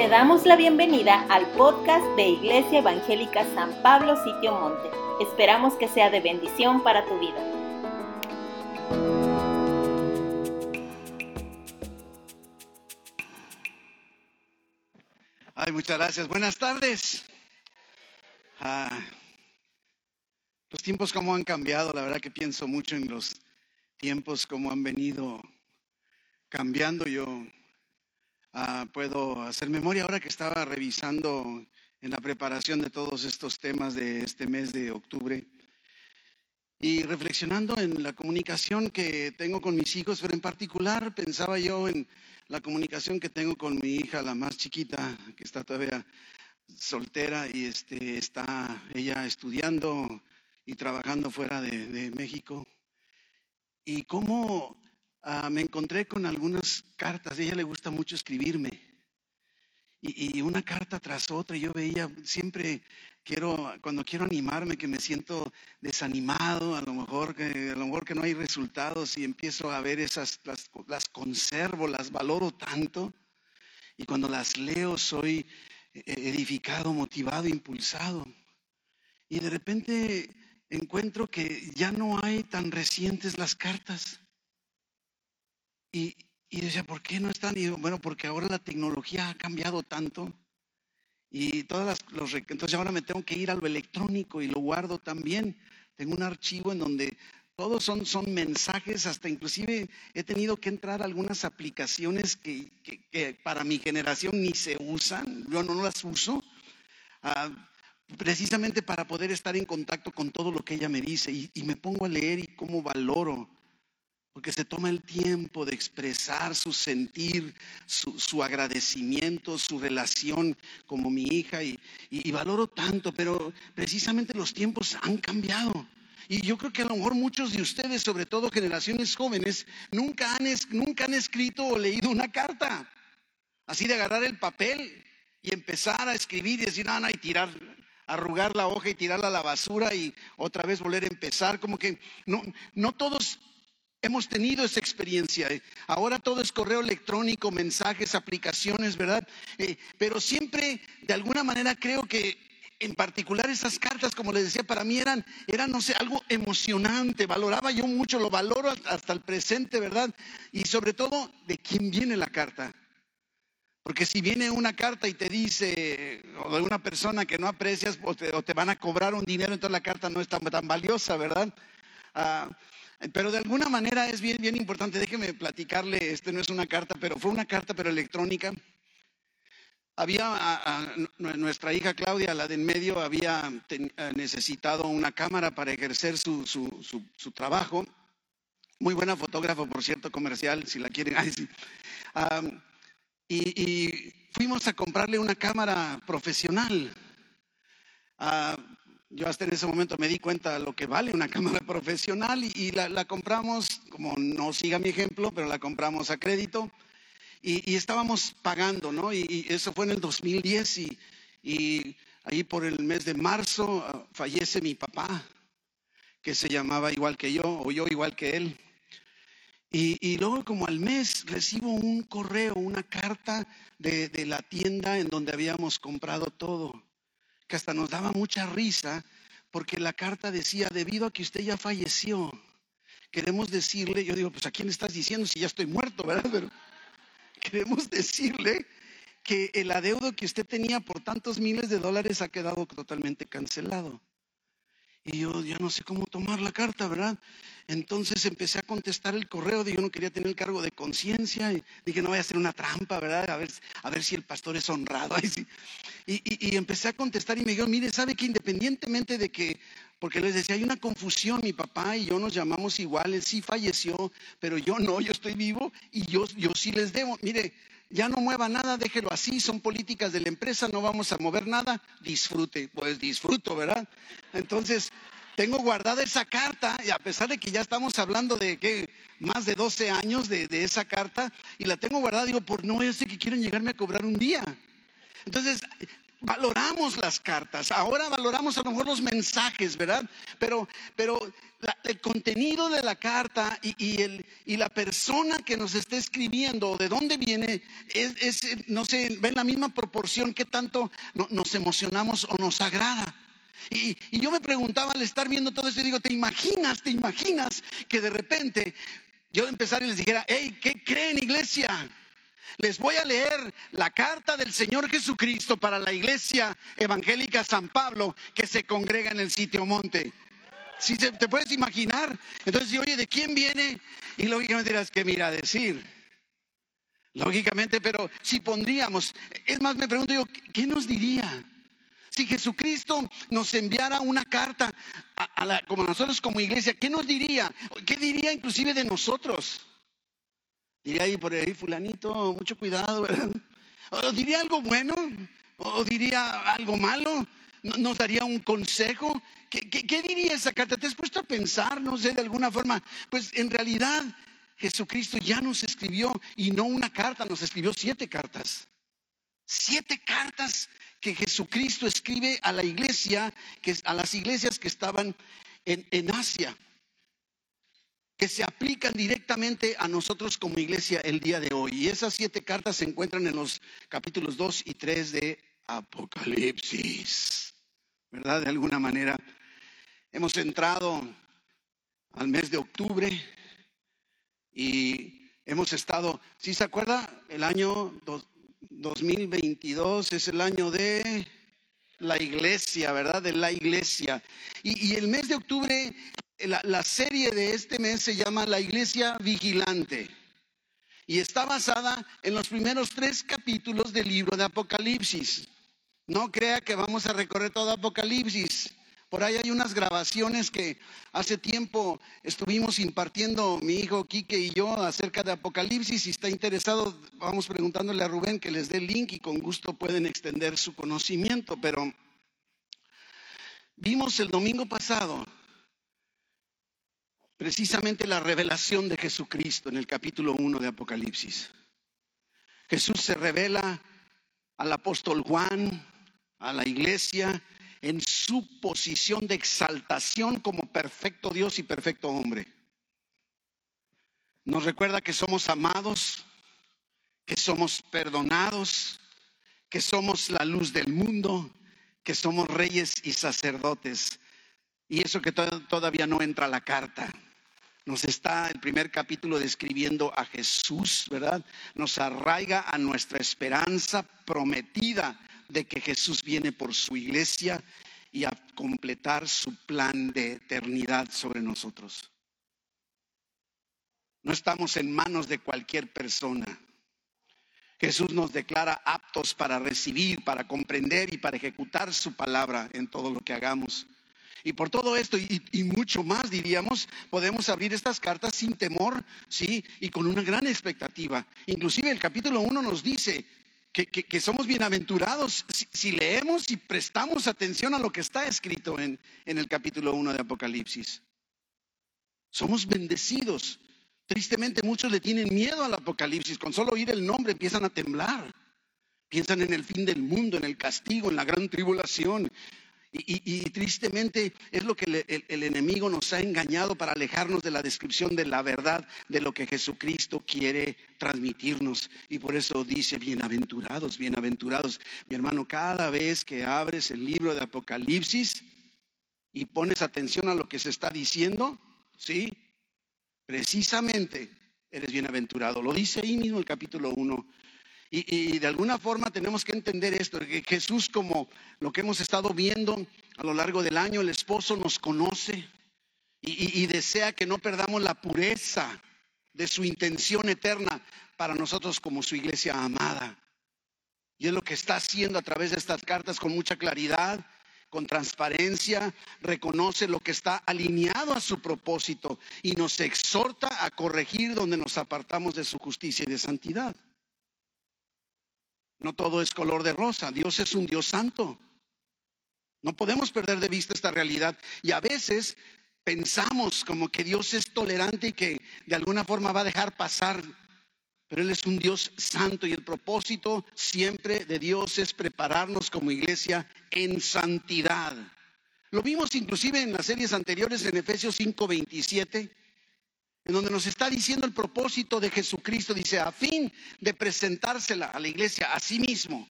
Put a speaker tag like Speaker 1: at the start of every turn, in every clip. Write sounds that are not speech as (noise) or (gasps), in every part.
Speaker 1: Te damos la bienvenida al podcast de Iglesia Evangélica San Pablo Sitio Monte. Esperamos que sea de bendición para tu vida.
Speaker 2: Ay, muchas gracias. Buenas tardes. Ah, los tiempos como han cambiado, la verdad que pienso mucho en los tiempos como han venido cambiando. Yo Ah, puedo hacer memoria ahora que estaba revisando en la preparación de todos estos temas de este mes de octubre y reflexionando en la comunicación que tengo con mis hijos, pero en particular pensaba yo en la comunicación que tengo con mi hija, la más chiquita, que está todavía soltera y este, está ella estudiando y trabajando fuera de, de México. Y cómo Ah, me encontré con algunas cartas. Ella le gusta mucho escribirme. Y, una carta tras otra, yo veía, siempre quiero, cuando quiero animarme, que me siento desanimado, a lo mejor que, a lo mejor que no hay resultados y empiezo a ver esas, las, las conservo, las valoro tanto. Y cuando las leo soy edificado, motivado, impulsado. Y de repente encuentro que ya no hay tan recientes las cartas. Y, decía, ¿por qué no están? Y bueno, porque ahora la tecnología ha cambiado tanto. Y todas las, los, entonces ahora me tengo que ir a lo electrónico y lo guardo también. Tengo un archivo en donde todos son, son mensajes, hasta inclusive he tenido que entrar a algunas aplicaciones que, que, para mi generación ni se usan, yo no las uso, ah, precisamente para poder estar en contacto con todo lo que ella me dice y me pongo a leer y cómo valoro porque se toma el tiempo de expresar su sentir, su, agradecimiento, su relación como mi hija y, valoro tanto, pero precisamente los tiempos han cambiado. Y yo creo que a lo mejor muchos de ustedes, sobre todo generaciones jóvenes, nunca han, nunca han escrito o leído una carta. Así de agarrar el papel y empezar a escribir y decir, no, no, y tirar, arrugar la hoja y tirarla a la basura y otra vez volver a empezar. Como que no, no todos Hemos tenido esa experiencia. Eh. Ahora todo es correo electrónico, mensajes, aplicaciones, ¿verdad? Eh, pero siempre, de alguna manera, creo que en particular esas cartas, como les decía, para mí eran, eran, no sé, algo emocionante. Valoraba yo mucho, lo valoro hasta el presente, ¿verdad? Y sobre todo, de quién viene la carta. Porque si viene una carta y te dice, o de una persona que no aprecias, o te, van a cobrar un dinero, entonces la carta no es tan, tan valiosa, ¿verdad? Ah, pero de alguna manera es bien, bien importante. Déjeme platicarle, este no es una carta, pero fue una carta, pero electrónica. Había nuestra hija Claudia, la de en medio, había eh, necesitado una cámara para ejercer su, su, trabajo. Muy buena fotógrafa, por cierto, comercial, si la quieren. (laughs) y, fuimos a comprarle una cámara profesional. Ah, yo hasta en ese momento me di cuenta de lo que vale una (laughs) cámara profesional y, la, compramos, como no siga mi ejemplo, pero la compramos a crédito y, estábamos pagando, ¿no? Y, eso fue en el 2010 y, y ahí por el mes de marzo ah, fallece mi papá, que se llamaba igual que yo o yo igual que él. Y, luego como al mes recibo un correo, una carta de, de la tienda en donde habíamos comprado todo que hasta nos daba mucha risa porque la carta decía, debido a que usted ya falleció, queremos decirle, yo digo, pues a quién estás diciendo si ya estoy muerto, ¿verdad? (laughs) Pero queremos decirle que el adeudo que usted tenía por tantos miles de dólares ha quedado totalmente cancelado. Y yo ya no sé cómo tomar la carta, ¿verdad? Entonces empecé a contestar el correo, de yo no quería tener el cargo de conciencia, y dije, no voy a hacer una trampa, ¿verdad? A ver, a ver si el pastor es honrado. (laughs) Y, y, empecé a contestar y me dijo, mire, ¿sabe que independientemente de que, porque les decía, hay una confusión, mi papá y yo nos llamamos iguales, sí falleció, pero yo no, yo estoy vivo y yo, yo sí les debo. Mire, ya no mueva nada, déjelo así, son políticas de la empresa, no vamos a mover nada, disfrute, pues disfruto, ¿verdad? Entonces, tengo guardada esa carta y a pesar de que ya estamos hablando de que más de 12 años de, esa carta y la tengo guardada, digo, por no ese que quieren llegarme a cobrar un día. Entonces, valoramos las cartas, ahora valoramos a lo mejor los mensajes, ¿verdad? Pero, pero el contenido de la carta y, el, y, la persona que nos está escribiendo, de dónde viene, es, no sé, ven la misma proporción que tanto nos emocionamos o nos agrada. Y, y, yo me preguntaba al estar viendo todo esto, digo, ¿te imaginas, te imaginas que de repente yo empezara y les dijera, hey, ¿qué creen iglesia? Les voy a leer la carta del Señor Jesucristo para la iglesia evangélica San Pablo que se congrega en el sitio monte. Si te puedes imaginar, entonces, oye, ¿de quién viene? Y lógicamente dirás, que mira decir? Lógicamente, pero si pondríamos, es más, me pregunto yo, ¿qué nos diría? Si Jesucristo nos enviara una carta a, la, como nosotros como iglesia, ¿qué nos diría? ¿Qué diría inclusive de nosotros? Diría ahí por ahí, fulanito, mucho cuidado, ¿verdad? O diría algo bueno, o diría algo malo, nos daría un consejo. ¿Qué, diría esa carta? ¿Te has puesto a pensar, no sé, de alguna forma? Pues en realidad Jesucristo ya nos escribió, y no una carta, nos escribió siete cartas. Siete cartas que Jesucristo escribe a la iglesia, que, a las iglesias que estaban en, en Asia que se aplican directamente a nosotros como iglesia el día de hoy. Y esas siete cartas se encuentran en los capítulos 2 y 3 de Apocalipsis. ¿Verdad? De alguna manera. Hemos entrado al mes de octubre y hemos estado, si se acuerda? El año 2022 es el año de la iglesia, ¿verdad? De la iglesia. Y el mes de octubre la, serie de este mes se llama La Iglesia Vigilante y está basada en los primeros tres capítulos del libro de Apocalipsis. No crea que vamos a recorrer todo Apocalipsis. Por ahí hay unas grabaciones que hace tiempo estuvimos impartiendo mi hijo Quique y yo acerca de Apocalipsis. Si está interesado, vamos preguntándole a Rubén que les dé el link y con gusto pueden extender su conocimiento. Pero vimos el domingo pasado precisamente la revelación de Jesucristo en el capítulo 1 de Apocalipsis. Jesús se revela al apóstol Juan, a la iglesia, en su posición de exaltación como perfecto Dios y perfecto hombre. Nos recuerda que somos amados, que somos perdonados, que somos la luz del mundo, que somos reyes y sacerdotes. Y eso que todavía no entra a la carta. Nos está el primer capítulo describiendo a Jesús, ¿verdad? Nos arraiga a nuestra esperanza prometida de que Jesús viene por su iglesia y a completar su plan de eternidad sobre nosotros. No estamos en manos de cualquier persona. Jesús nos declara aptos para recibir, para comprender y para ejecutar su palabra en todo lo que hagamos. Y por todo esto y, mucho más, diríamos, podemos abrir estas cartas sin temor, ¿sí? Y con una gran expectativa. Inclusive el capítulo 1 nos dice que, somos bienaventurados si, leemos y prestamos atención a lo que está escrito en, en el capítulo 1 de Apocalipsis. Somos bendecidos. Tristemente muchos le tienen miedo al Apocalipsis. Con solo oír el nombre empiezan a temblar. Piensan en el fin del mundo, en el castigo, en la gran tribulación. Y, tristemente es lo que el, enemigo nos ha engañado para alejarnos de la descripción de la verdad de lo que Jesucristo quiere transmitirnos. Y por eso dice, bienaventurados, bienaventurados. Mi hermano, cada vez que abres el libro de Apocalipsis y pones atención a lo que se está diciendo, ¿sí? Precisamente eres bienaventurado. Lo dice ahí mismo el capítulo 1 y, de alguna forma tenemos que entender esto, que Jesús como lo que hemos estado viendo a lo largo del año, el esposo nos conoce y, y desea que no perdamos la pureza de su intención eterna para nosotros como su iglesia amada. Y es lo que está haciendo a través de estas cartas con mucha claridad, con transparencia, reconoce lo que está alineado a su propósito y nos exhorta a corregir donde nos apartamos de su justicia y de santidad. No todo es color de rosa. Dios es un Dios santo. No podemos perder de vista esta realidad. Y a veces pensamos como que Dios es tolerante y que de alguna forma va a dejar pasar pero Él es un Dios santo y el propósito siempre de Dios es prepararnos como iglesia en santidad. Lo vimos inclusive en las series anteriores en Efesios 5:27, en donde nos está diciendo el propósito de Jesucristo, dice, a fin de presentársela a la iglesia a sí mismo,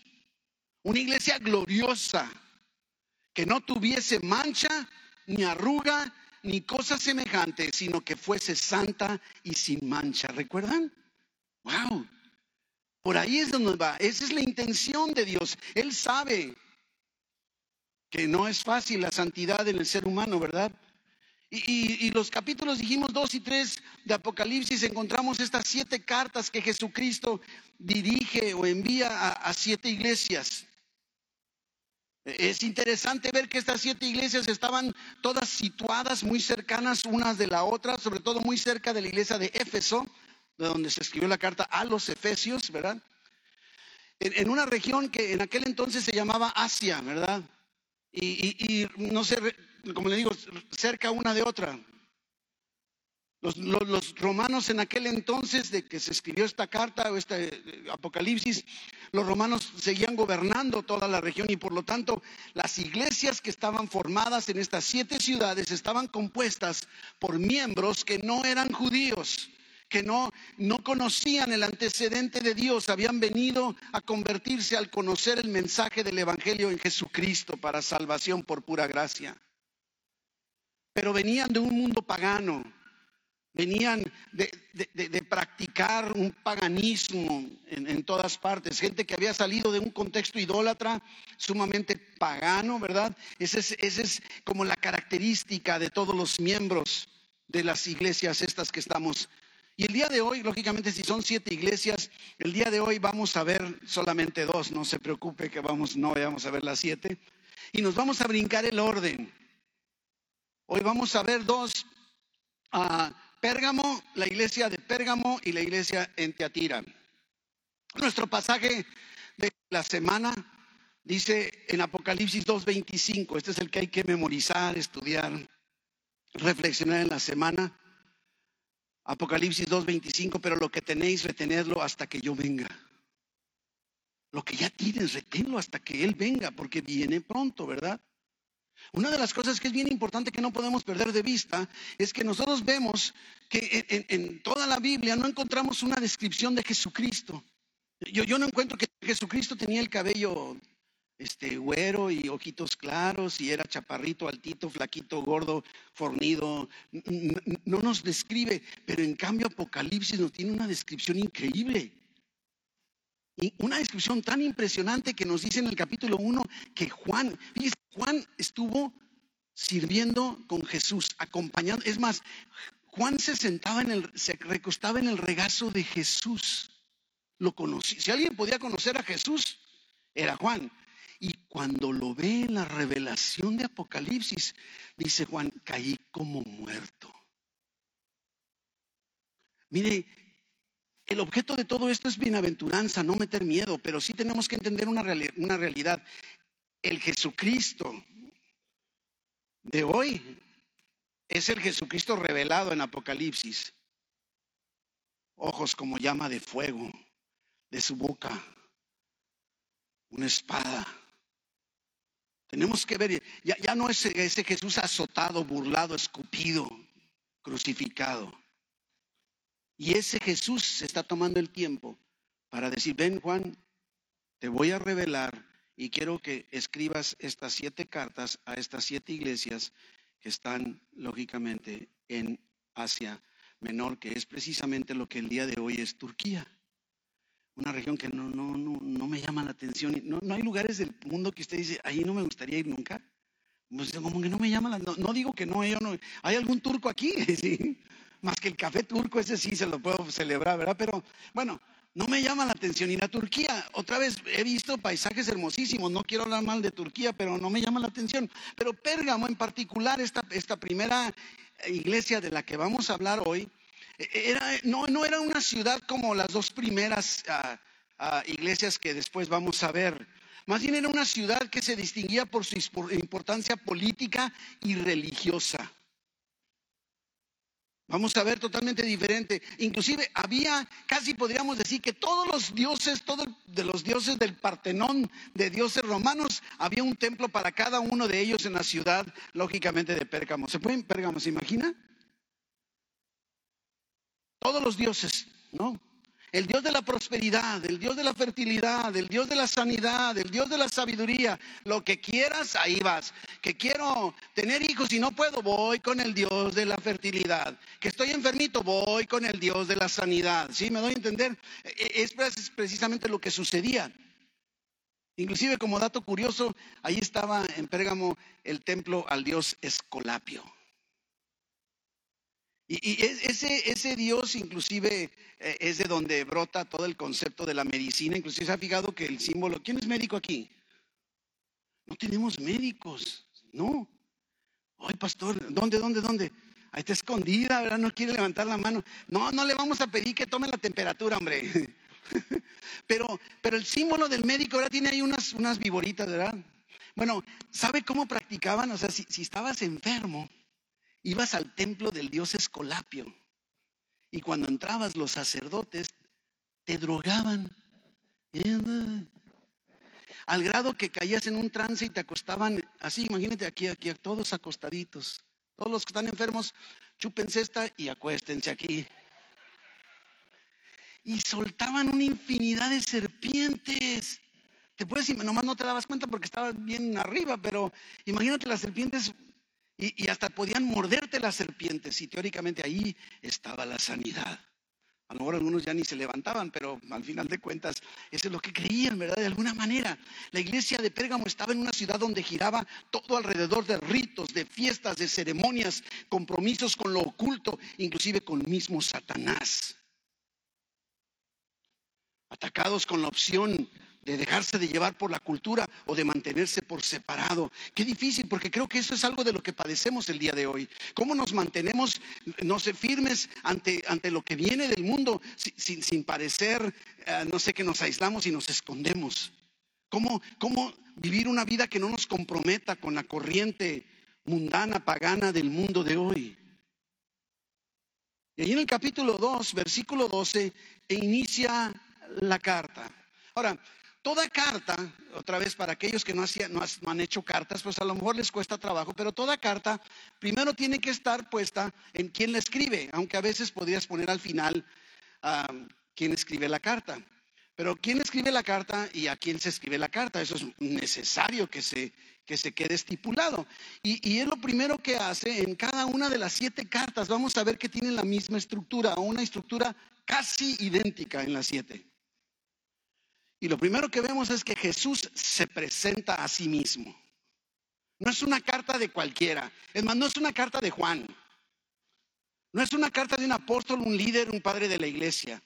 Speaker 2: una iglesia gloriosa, que no tuviese mancha, ni arruga, ni cosa semejante, sino que fuese santa y sin mancha. ¿Recuerdan? Wow. Por ahí es donde va. Esa es la intención de Dios. Él sabe que no es fácil la santidad en el ser humano, ¿verdad? Y, los capítulos, dijimos dos y tres de Apocalipsis, encontramos estas siete cartas que Jesucristo dirige o envía a, siete iglesias. Es interesante ver que estas siete iglesias estaban todas situadas muy cercanas unas de la otra, sobre todo muy cerca de la iglesia de Éfeso, de donde se escribió la carta a los Efesios, ¿verdad? En, una región que en aquel entonces se llamaba Asia, ¿verdad? Y, no sé, como le digo, cerca una de otra. Los, romanos en aquel entonces de que se escribió esta carta o este eh, Apocalipsis, los romanos seguían gobernando toda la región y por lo tanto las iglesias que estaban formadas en estas siete ciudades estaban compuestas por miembros que no eran judíos que no, no conocían el antecedente de Dios, habían venido a convertirse al conocer el mensaje del Evangelio en Jesucristo para salvación por pura gracia. Pero venían de un mundo pagano, venían de, practicar un paganismo en, todas partes, gente que había salido de un contexto idólatra sumamente pagano, ¿verdad? Esa es, es como la característica de todos los miembros de las iglesias estas que estamos y el día de hoy, lógicamente, si son siete iglesias, el día de hoy vamos a ver solamente dos, no se preocupe que vamos, no vayamos a ver las siete. Y nos vamos a brincar el orden. Hoy vamos a ver dos, a Pérgamo, la iglesia de Pérgamo y la iglesia en Teatira. Nuestro pasaje de la semana dice en Apocalipsis 2.25, este es el que hay que memorizar, estudiar, reflexionar en la semana. Apocalipsis 2.25, pero lo que tenéis, retenerlo hasta que yo venga. Lo que ya tienes, reténlo hasta que Él venga, porque viene pronto, ¿verdad? Una de las cosas que es bien importante que no podemos perder de vista es que nosotros vemos que en, toda la Biblia no encontramos una descripción de Jesucristo. Yo, yo no encuentro que Jesucristo tenía el cabello este güero y ojitos claros y era chaparrito, altito, flaquito, gordo, fornido. No nos describe, pero en cambio Apocalipsis nos tiene una descripción increíble. Una descripción tan impresionante que nos dice en el capítulo 1 que Juan, fíjese, Juan estuvo sirviendo con Jesús, acompañando. Es más, Juan se sentaba en el, se recostaba en el regazo de Jesús. Lo conocí. Si alguien podía conocer a Jesús, era Juan. Y cuando lo ve en la revelación de Apocalipsis, dice Juan, caí como muerto. Mire, el objeto de todo esto es bienaventuranza, no meter miedo, pero sí tenemos que entender una, una realidad. El Jesucristo de hoy es el Jesucristo revelado en Apocalipsis. Ojos como llama de fuego, de su boca, una espada tenemos que ver, ya, no es ese Jesús azotado, burlado, escupido, crucificado. Y ese Jesús está tomando el tiempo para decir, ven Juan, te voy a revelar y quiero que escribas estas siete cartas a estas siete iglesias que están lógicamente en Asia Menor, que es precisamente lo que el día de hoy es Turquía una región que no, no, no, no me llama la atención. No, no hay lugares del mundo que usted dice, ahí no me gustaría ir nunca. Pues no, no digo que no, yo no, hay algún turco aquí, (laughs) ¿sí? Más que el café turco, ese sí se lo puedo celebrar, ¿verdad? Pero bueno, no me llama la atención. Y la Turquía, otra vez he visto paisajes hermosísimos, no quiero hablar mal de Turquía, pero no me llama la atención. Pero Pérgamo en particular, esta, esta primera iglesia de la que vamos a hablar hoy, no, no era una ciudad como las dos primeras ah, ah, iglesias que después vamos a ver. Más bien era una ciudad que se distinguía por su importancia política y religiosa. Vamos a ver totalmente diferente. Inclusive había, casi podríamos decir que todos los dioses, todos de los dioses del Partenón, de dioses romanos, había un templo para cada uno de ellos en la ciudad, lógicamente de Pérgamo. ¿Se pueden Pérgamo, se imagina? Todos los dioses, ¿no? El Dios de la prosperidad, el Dios de la fertilidad, el Dios de la sanidad, el Dios de la sabiduría. Lo que quieras, ahí vas. Que quiero tener hijos y no puedo, voy con el Dios de la fertilidad. Que estoy enfermito, voy con el Dios de la sanidad. ¿Sí? ¿Me doy a entender? E, e, es precisamente lo que sucedía. Inclusive como dato curioso, ahí estaba en Pérgamo el templo al dios Escolapio. Y, ese, ese Dios inclusive eh, es de donde brota todo el concepto de la medicina. Inclusive se ha fijado que el símbolo, ¿quién es médico aquí? No tenemos médicos, no. Ay, pastor, ¿dónde, dónde, dónde? Ahí está escondida, ¿verdad? No quiere levantar la mano. No, no le vamos a pedir que tome la temperatura, hombre. (laughs) Pero, pero el símbolo del médico, ¿verdad? Tiene ahí unas, unas viboritas, ¿verdad? Bueno, ¿sabe cómo practicaban? O sea, si, si estabas enfermo, ibas al templo del dios Escolapio y cuando entrabas los sacerdotes te drogaban. Al grado que caías en un trance y te acostaban así, imagínate aquí, aquí, todos acostaditos. Todos los que están enfermos, chúpense esta y acuéstense aquí. Y soltaban una infinidad de serpientes. Te puedes, nomás no te dabas cuenta porque estabas bien arriba, pero imagínate las serpientes y, hasta podían morderte las serpientes y teóricamente ahí estaba la sanidad. A lo mejor algunos ya ni se levantaban, pero al final de cuentas, eso es lo que creían, ¿verdad? De alguna manera. La iglesia de Pérgamo estaba en una ciudad donde giraba todo alrededor de ritos, de fiestas, de ceremonias, compromisos con lo oculto, inclusive con el mismo Satanás. Atacados con la opción de dejarse de llevar por la cultura o de mantenerse por separado. Qué difícil, porque creo que eso es algo de lo que padecemos el día de hoy. ¿Cómo nos mantenemos, no sé, firmes ante, ante lo que viene del mundo sin, sin parecer, eh, no sé, que nos aislamos y nos escondemos? ¿Cómo, ¿Cómo vivir una vida que no nos comprometa con la corriente mundana, pagana del mundo de hoy? Y ahí en el capítulo 2, versículo 12, inicia la carta. Ahora, Toda carta, otra vez para aquellos que no, han hecho cartas, pues a lo mejor les cuesta trabajo, pero toda carta primero tiene que estar puesta en quién la escribe, aunque a veces podrías poner al final quién escribe la carta. Pero quién escribe la carta y a quién se escribe la carta, eso es necesario que se, que se quede estipulado. Y, y, es lo primero que hace en cada una de las siete cartas. Vamos a ver que tienen la misma estructura, una estructura casi idéntica en las siete. Y lo primero que vemos es que Jesús se presenta a sí mismo. No es una carta de cualquiera. Es más, no es una carta de Juan. No es una carta de un apóstol, un líder, un padre de la iglesia.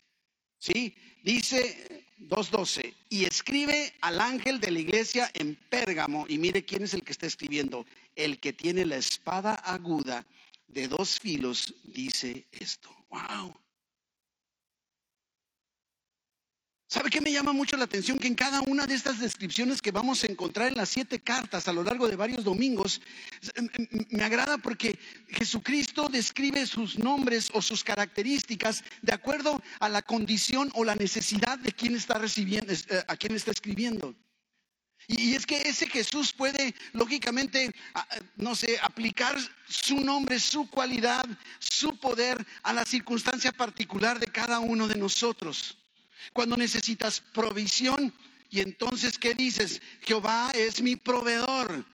Speaker 2: ¿Sí? Dice 2.12. Y escribe al ángel de la iglesia en Pérgamo. Y mire quién es el que está escribiendo. El que tiene la espada aguda de dos filos dice esto. ¡Wow! ¿Sabe qué me llama mucho la atención? Que en cada una de estas descripciones que vamos a encontrar en las siete cartas a lo largo de varios domingos, me agrada porque Jesucristo describe sus nombres o sus características de acuerdo a la condición o la necesidad de quien está recibiendo, eh, a quien está escribiendo. Y es que ese Jesús puede, lógicamente, no sé, aplicar su nombre, su cualidad, su poder a la circunstancia particular de cada uno de nosotros. Cuando necesitas provisión, y entonces, ¿qué dices? Jehová es mi proveedor.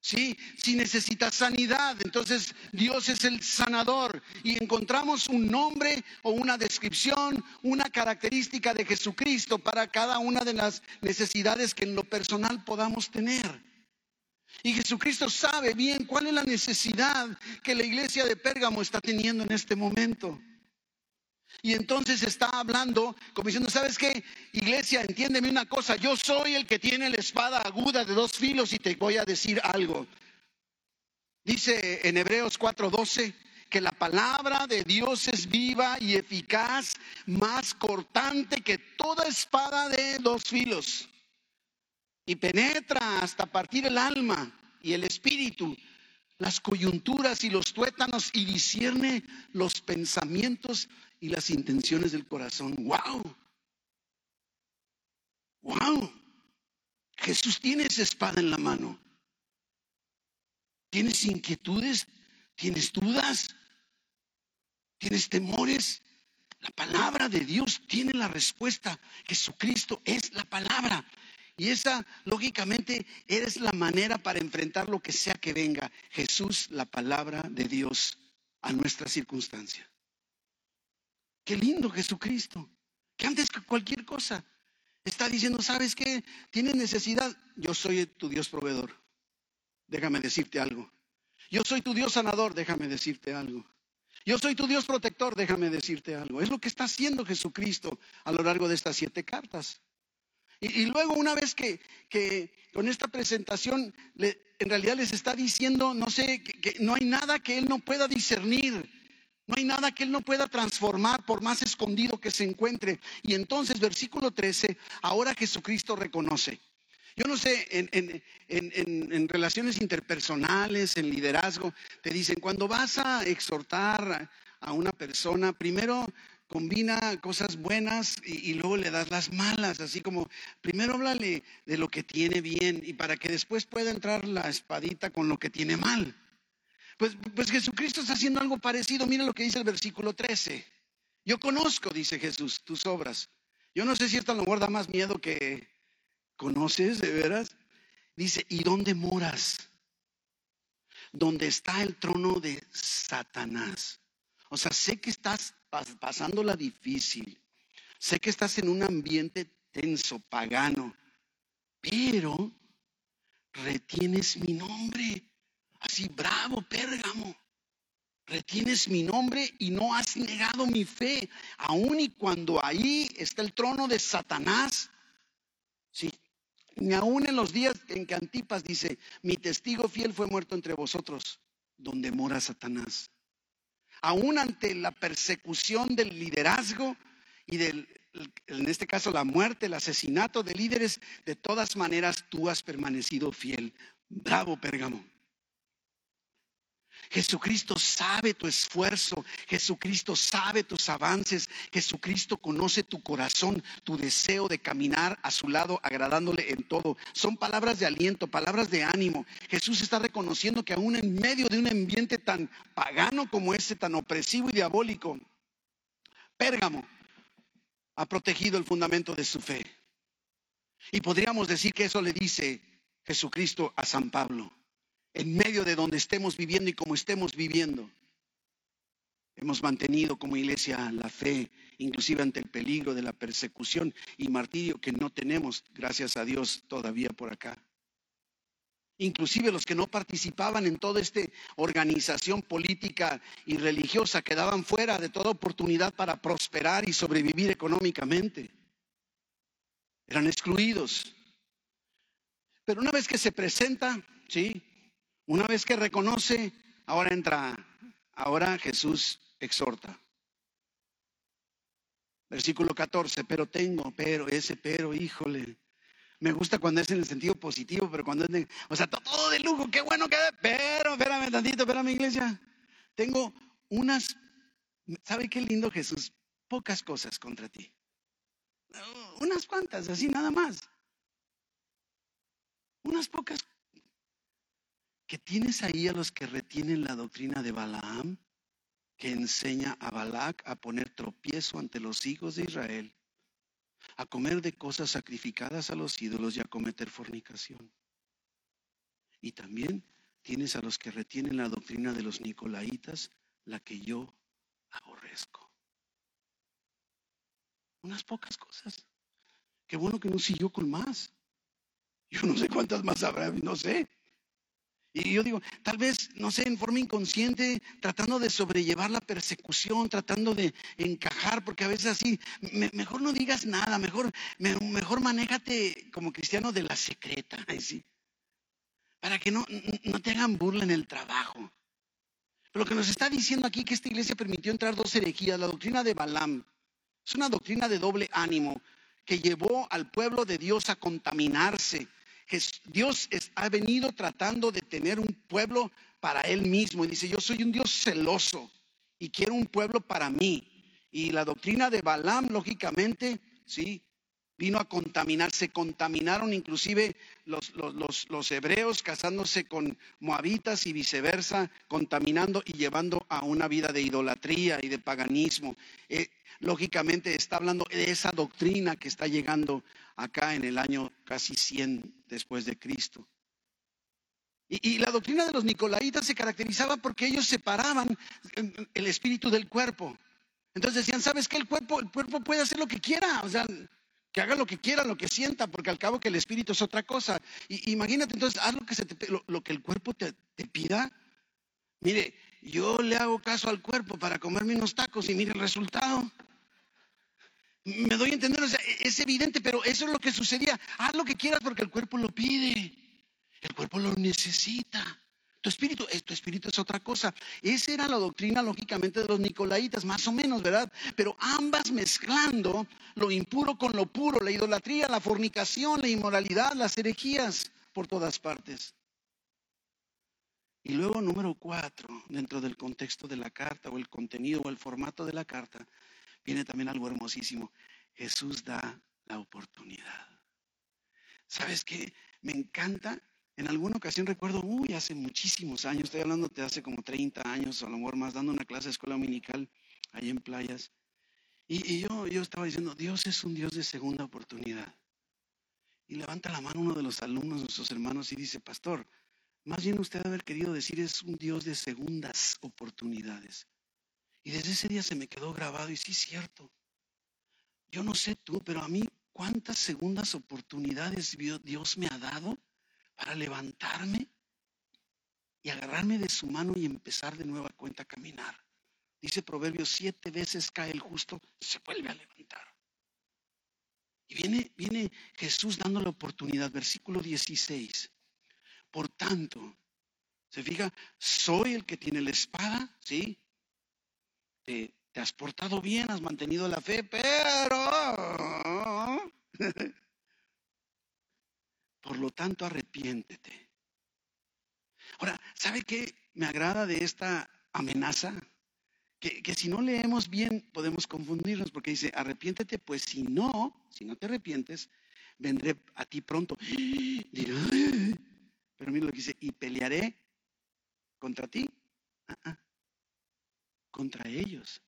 Speaker 2: ¿Sí? Si necesitas sanidad, entonces Dios es el sanador. Y encontramos un nombre o una descripción, una característica de Jesucristo para cada una de las necesidades que en lo personal podamos tener. Y Jesucristo sabe bien cuál es la necesidad que la iglesia de Pérgamo está teniendo en este momento. Y entonces está hablando como diciendo, ¿sabes qué? Iglesia, entiéndeme una cosa, yo soy el que tiene la espada aguda de dos filos y te voy a decir algo. Dice en Hebreos 4:12 que la palabra de Dios es viva y eficaz, más cortante que toda espada de dos filos. Y penetra hasta partir el alma y el espíritu, las coyunturas y los tuétanos y discierne los pensamientos y las intenciones del corazón. ¡Wow! ¡Wow! Jesús tiene esa espada en la mano. ¿Tienes inquietudes? ¿Tienes dudas? ¿Tienes temores? La palabra de Dios tiene la respuesta. Jesucristo es la palabra. Y esa, lógicamente, es la manera para enfrentar lo que sea que venga. Jesús, la palabra de Dios a nuestra circunstancia. Qué lindo Jesucristo, que antes que cualquier cosa está diciendo, ¿sabes qué? Tienes necesidad, yo soy tu Dios proveedor. Déjame decirte algo. Yo soy tu Dios sanador, déjame decirte algo. Yo soy tu Dios protector, déjame decirte algo. Es lo que está haciendo Jesucristo a lo largo de estas siete cartas. Y, luego una vez que, con esta presentación en realidad les está diciendo, no sé, que, no hay nada que Él no pueda discernir, no hay nada que Él no pueda transformar por más escondido que se encuentre. Y entonces, versículo 13, ahora Jesucristo reconoce. Yo no sé, en, en, relaciones interpersonales, en liderazgo, te dicen, cuando vas a exhortar a una persona, primero combina cosas buenas y, luego le das las malas, así como primero háblale de lo que tiene bien y para que después pueda entrar la espadita con lo que tiene mal. Pues, pues Jesucristo está haciendo algo parecido. Mira lo que dice el versículo 13. Yo conozco, dice Jesús, tus obras. Yo no sé si esto a lo mejor da más miedo que conoces, de veras. Dice, ¿y dónde moras? Donde está el trono de Satanás. O sea, sé que estás pasándola difícil. Sé que estás en un ambiente tenso, pagano, pero retienes mi nombre. Así, bravo, Pérgamo. Retienes mi nombre y no has negado mi fe, aun y cuando ahí está el trono de Satanás. Sí, ni aun en los días en que Antipas dice, mi testigo fiel fue muerto entre vosotros, donde mora Satanás aún ante la persecución del liderazgo y del, en este caso la muerte, el asesinato de líderes, de todas maneras tú has permanecido fiel. Bravo, Pérgamo. Jesucristo sabe tu esfuerzo, Jesucristo sabe tus avances, Jesucristo conoce tu corazón, tu deseo de caminar a su lado, agradándole en todo. Son palabras de aliento, palabras de ánimo. Jesús está reconociendo que aún en medio de un ambiente tan pagano como este, tan opresivo y diabólico, Pérgamo ha protegido el fundamento de su fe. Y podríamos decir que eso le dice Jesucristo a San Pablo en medio de donde estemos viviendo y como estemos viviendo. Hemos mantenido como iglesia la fe, inclusive ante el peligro de la persecución y martirio que no tenemos, gracias a Dios, todavía por acá. Inclusive los que no participaban en toda esta organización política y religiosa quedaban fuera de toda oportunidad para prosperar y sobrevivir económicamente. Eran excluidos. Pero una vez que se presenta, sí, una vez que reconoce, ahora entra, ahora Jesús exhorta. Versículo 14, pero tengo, pero, ese pero, híjole. Me gusta cuando es en el sentido positivo, pero cuando es de, o sea, todo de lujo, qué bueno que, pero, espérame tantito, espérame iglesia. Tengo unas, ¿sabe qué lindo Jesús? Pocas cosas contra ti. Unas cuantas, así nada más. Unas pocas que tienes ahí a los que retienen la doctrina de Balaam, que enseña a Balac a poner tropiezo ante los hijos de Israel, a comer de cosas sacrificadas a los ídolos y a cometer fornicación. Y también tienes a los que retienen la doctrina de los nicolaitas, la que yo aborrezco. Unas pocas cosas. Qué bueno que no siguió con más. Yo no sé cuántas más habrá, no sé. Y yo digo, tal vez, no sé, en forma inconsciente, tratando de sobrellevar la persecución, tratando de encajar, porque a veces así, mejor no digas nada, mejor, mejor manéjate como cristiano de la secreta, (laughs) ¿sí? para que no, no te hagan burla en el trabajo. Lo que nos está diciendo aquí que esta iglesia permitió entrar dos herejías, la doctrina de Balaam, es una doctrina de doble ánimo que llevó al pueblo de Dios a contaminarse Dios ha venido tratando de tener un pueblo para él mismo y dice, yo soy un Dios celoso y quiero un pueblo para mí. Y la doctrina de Balaam, lógicamente, sí, vino a contaminar, se contaminaron inclusive los, los, hebreos casándose con moabitas y viceversa, contaminando y llevando a una vida de idolatría y de paganismo. Eh, lógicamente está hablando de esa doctrina que está llegando acá en el año casi 100 después de Cristo. Y, la doctrina de los nicolaitas se caracterizaba porque ellos separaban el espíritu del cuerpo. Entonces decían, ¿sabes qué? El cuerpo, el cuerpo puede hacer lo que quiera, o sea, que haga lo que quiera, lo que sienta, porque al cabo que el espíritu es otra cosa. Y, imagínate entonces, haz lo que, se lo, que el cuerpo te, te pida. Mire, yo le hago caso al cuerpo para comerme unos tacos y mire el resultado. Me doy a entender, o sea, es evidente, pero eso es lo que sucedía. Haz lo que quieras porque el cuerpo lo pide. El cuerpo lo necesita. Tu espíritu, eh, tu espíritu es otra cosa. Esa era la doctrina, lógicamente, de los nicolaitas, más o menos, ¿verdad? Pero ambas mezclando lo impuro con lo puro, la idolatría, la fornicación, la inmoralidad, las herejías por todas partes. Y luego, número cuatro, dentro del contexto de la carta o el contenido o el formato de la carta, viene también algo hermosísimo. Jesús da la oportunidad. ¿Sabes qué? Me encanta en alguna ocasión recuerdo, uy, hace muchísimos años, estoy hablando de hace como 30 años, a lo mejor más, dando una clase de escuela dominical ahí en playas. Y, yo, yo estaba diciendo, Dios es un Dios de segunda oportunidad. Y levanta la mano uno de los alumnos, nuestros hermanos, y dice, pastor, más bien usted haber querido decir es un Dios de segundas oportunidades. Y desde ese día se me quedó grabado y sí cierto. Yo no sé tú, pero a mí cuántas segundas oportunidades Dios me ha dado para levantarme y agarrarme de su mano y empezar de nueva cuenta a caminar. Dice Proverbios, siete veces cae el justo, se vuelve a levantar. Y viene, viene Jesús dando la oportunidad, versículo 16. Por tanto, se fija, soy el que tiene la espada, ¿sí? Te, te has portado bien, has mantenido la fe, pero Por lo tanto, arrepiéntete. Ahora, ¿sabe qué me agrada de esta amenaza? Que, si no leemos bien podemos confundirnos porque dice, arrepiéntete, pues si no, si no te arrepientes, vendré a ti pronto. (gasps) pero mira lo que dice, y pelearé contra ti, ah, ah, contra ellos.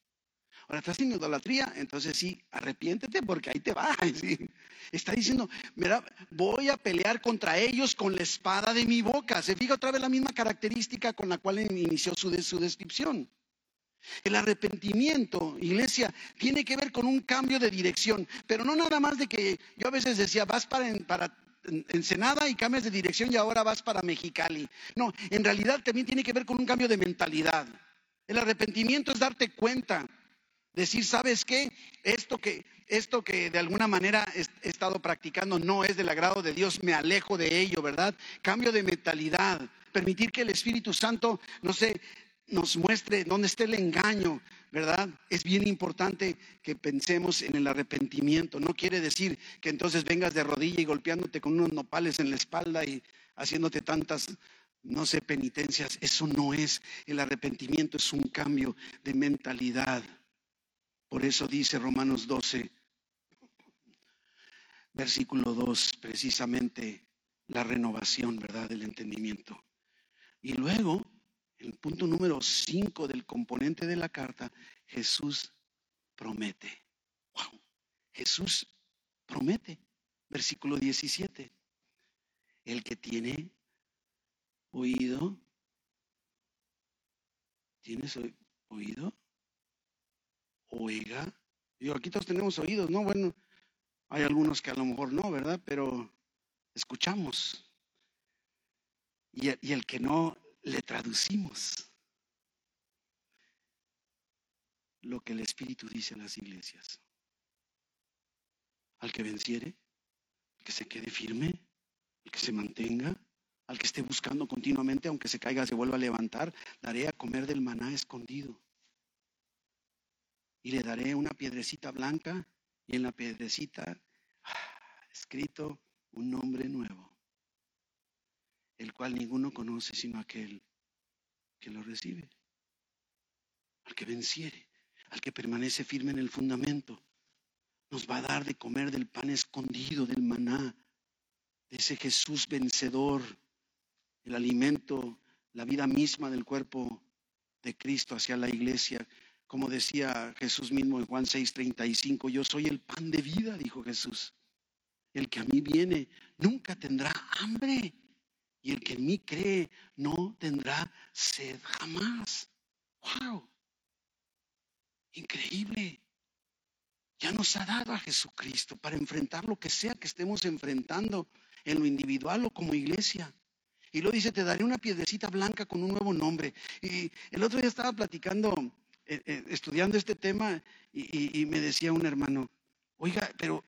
Speaker 2: Ahora estás en idolatría, entonces sí, arrepiéntete porque ahí te va. (laughs) Está diciendo, mira, voy a pelear contra ellos con la espada de mi boca. Se fija otra vez la misma característica con la cual inició su, su descripción. El arrepentimiento, iglesia, tiene que ver con un cambio de dirección, pero no nada más de que yo a veces decía, vas para, para Ensenada y cambias de dirección y ahora vas para Mexicali. No, en realidad también tiene que ver con un cambio de mentalidad. El arrepentimiento es darte cuenta Decir, ¿sabes qué? Esto que, esto que de alguna manera he estado practicando no es del agrado de Dios, me alejo de ello, ¿verdad? Cambio de mentalidad, permitir que el Espíritu Santo, no sé, nos muestre dónde está el engaño, ¿verdad? Es bien importante que pensemos en el arrepentimiento. No quiere decir que entonces vengas de rodilla y golpeándote con unos nopales en la espalda y haciéndote tantas, no sé, penitencias. Eso no es. El arrepentimiento es un cambio de mentalidad. Por eso dice Romanos 12, versículo 2, precisamente la renovación, ¿verdad?, del entendimiento. Y luego, el punto número 5 del componente de la carta, Jesús promete. Wow. Jesús promete. Versículo 17. El que tiene oído, ¿tienes oído? Oiga. Digo, aquí todos tenemos oídos, ¿no? Bueno, hay algunos que a lo mejor no, ¿verdad? Pero escuchamos. Y, el que no, le traducimos lo que el Espíritu dice a las iglesias. Al que venciere, al que se quede firme, al que se mantenga, al que esté buscando continuamente, aunque se caiga, se vuelva a levantar, daré a comer del maná escondido y le daré una piedrecita blanca y en la piedrecita ah, escrito un nombre nuevo, el cual ninguno conoce sino aquel que lo recibe, al que venciere, al que permanece firme en el fundamento. Nos va a dar de comer del pan escondido, del maná, de ese Jesús vencedor, el alimento, la vida misma del cuerpo de Cristo hacia la iglesia. Como decía Jesús mismo en Juan 6:35, yo soy el pan de vida, dijo Jesús. El que a mí viene nunca tendrá hambre y el que en mí cree no tendrá sed jamás. ¡Wow! Increíble. Ya nos ha dado a Jesucristo para enfrentar lo que sea que estemos enfrentando en lo individual o como iglesia. Y lo dice, te daré una piedrecita blanca con un nuevo nombre. Y el otro día estaba platicando, eh, eh, estudiando este tema, y, me decía un hermano, oiga, pero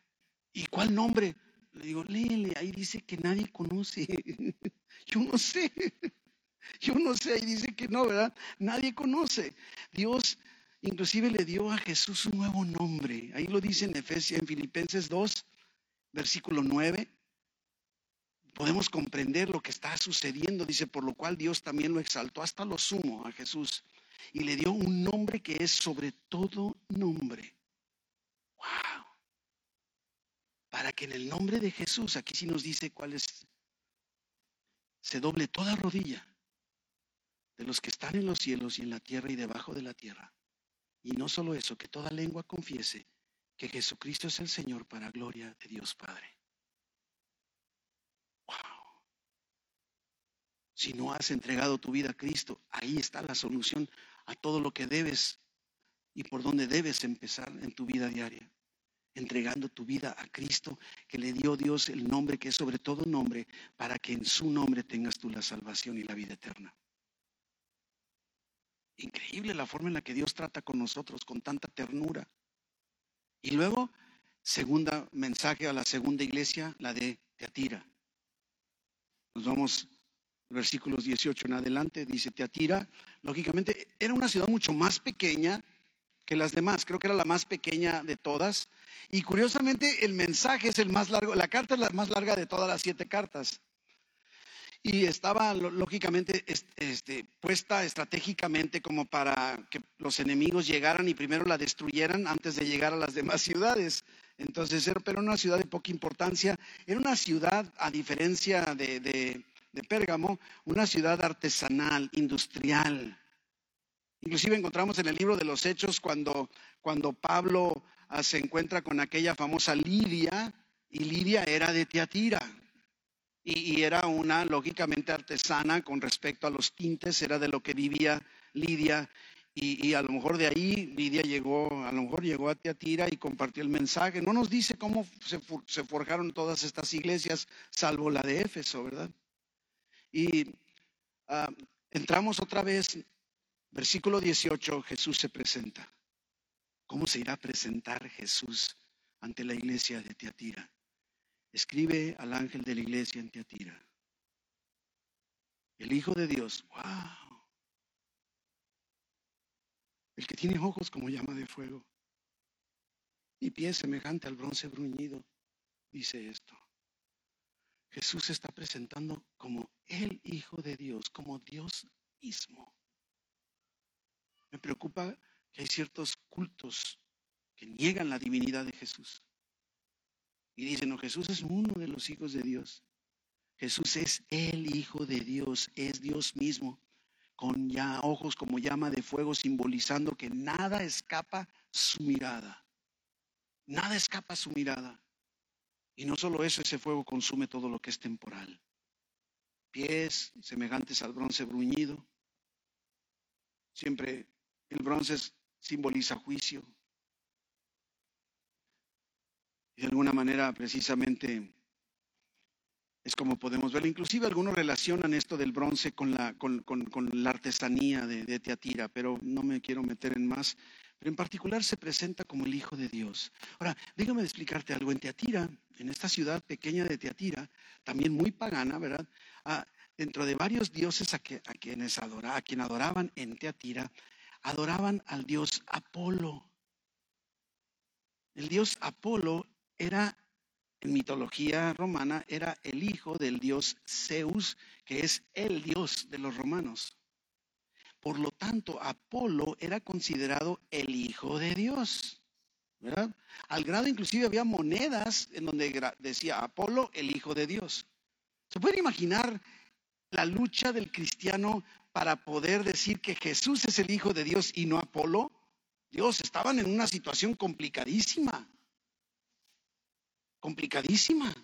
Speaker 2: ¿y cuál nombre? Le digo, léele, ahí dice que nadie conoce. (laughs) Yo no sé. (laughs) Yo no sé, ahí dice que no, ¿verdad? Nadie conoce. Dios inclusive le dio a Jesús un nuevo nombre. Ahí lo dice en Efesios, en Filipenses 2, versículo 9 podemos comprender lo que está sucediendo. Dice, por lo cual Dios también lo exaltó hasta lo sumo a Jesús y le dio un nombre que es sobre todo nombre. Wow. Para que en el nombre de Jesús, aquí sí nos dice cuál es, se doble toda rodilla de los que están en los cielos y en la tierra y debajo de la tierra. Y no solo eso, que toda lengua confiese que Jesucristo es el Señor para gloria de Dios Padre. Si no has entregado tu vida a Cristo, ahí está la solución a todo lo que debes y por donde debes empezar en tu vida diaria. Entregando tu vida a Cristo, que le dio Dios el nombre que es sobre todo nombre, para que en su nombre tengas tú la salvación y la vida eterna. Increíble la forma en la que Dios trata con nosotros, con tanta ternura. Y luego, segunda mensaje a la segunda iglesia, la de Teatira. Nos vamos versículos 18 en adelante, dice Teatira, lógicamente era una ciudad mucho más pequeña que las demás, creo que era la más pequeña de todas, y curiosamente el mensaje es el más largo, la carta es la más larga de todas las siete cartas. Y estaba lógicamente este, puesta estratégicamente como para que los enemigos llegaran y primero la destruyeran antes de llegar a las demás ciudades. Entonces, era, pero una ciudad de poca importancia. Era una ciudad, a diferencia de Pérgamo, una ciudad artesanal, industrial. Inclusive encontramos en el libro de los Hechos cuando, cuando Pablo ah, se encuentra con aquella famosa Lidia, y Lidia era de Tiatira. Y, era una, lógicamente, artesana con respecto a los tintes, era de lo que vivía Lidia. Y, a lo mejor de ahí Lidia llegó, a lo mejor llegó a Tiatira y compartió el mensaje. No nos dice cómo se, se forjaron todas estas iglesias, salvo la de Éfeso, ¿verdad? Y entramos otra vez, versículo 18, Jesús se presenta. ¿Cómo se irá a presentar Jesús ante la iglesia de Teatira? Escribe al ángel de la iglesia en Teatira. El Hijo de Dios, wow. El que tiene ojos como llama de fuego y pies semejante al bronce bruñido, dice esto. Jesús se está presentando como el Hijo de Dios, como Dios mismo. Me preocupa que hay ciertos cultos que niegan la divinidad de Jesús. Y dicen, no, Jesús es uno de los hijos de Dios. Jesús es el Hijo de Dios, es Dios mismo, con ya ojos como llama de fuego, simbolizando que nada escapa su mirada. Nada escapa su mirada. Y no solo eso, ese fuego consume todo lo que es temporal. Pies semejantes al bronce bruñido. Siempre el bronce simboliza juicio. Y de alguna manera precisamente es como podemos ver. Inclusive algunos relacionan esto del bronce con la, con, la artesanía de, de Teatira, pero no me quiero meter en más pero en particular se presenta como el Hijo de Dios. Ahora, déjame explicarte algo. En Teatira, en esta ciudad pequeña de Teatira, también muy pagana, ¿verdad? Ah, dentro de varios dioses a, quienes adora, a quien adoraban en Teatira, adoraban al dios Apolo. El dios Apolo era, en mitología romana, era el hijo del dios Zeus, que es el dios de los romanos. Por lo tanto, Apolo era considerado el hijo de Dios. ¿verdad? Al grado inclusive había monedas en donde decía Apolo, el hijo de Dios. ¿Se puede imaginar la lucha del cristiano para poder decir que Jesús es el hijo de Dios y no Apolo? Dios, estaban en una situación complicadísima, complicadísima.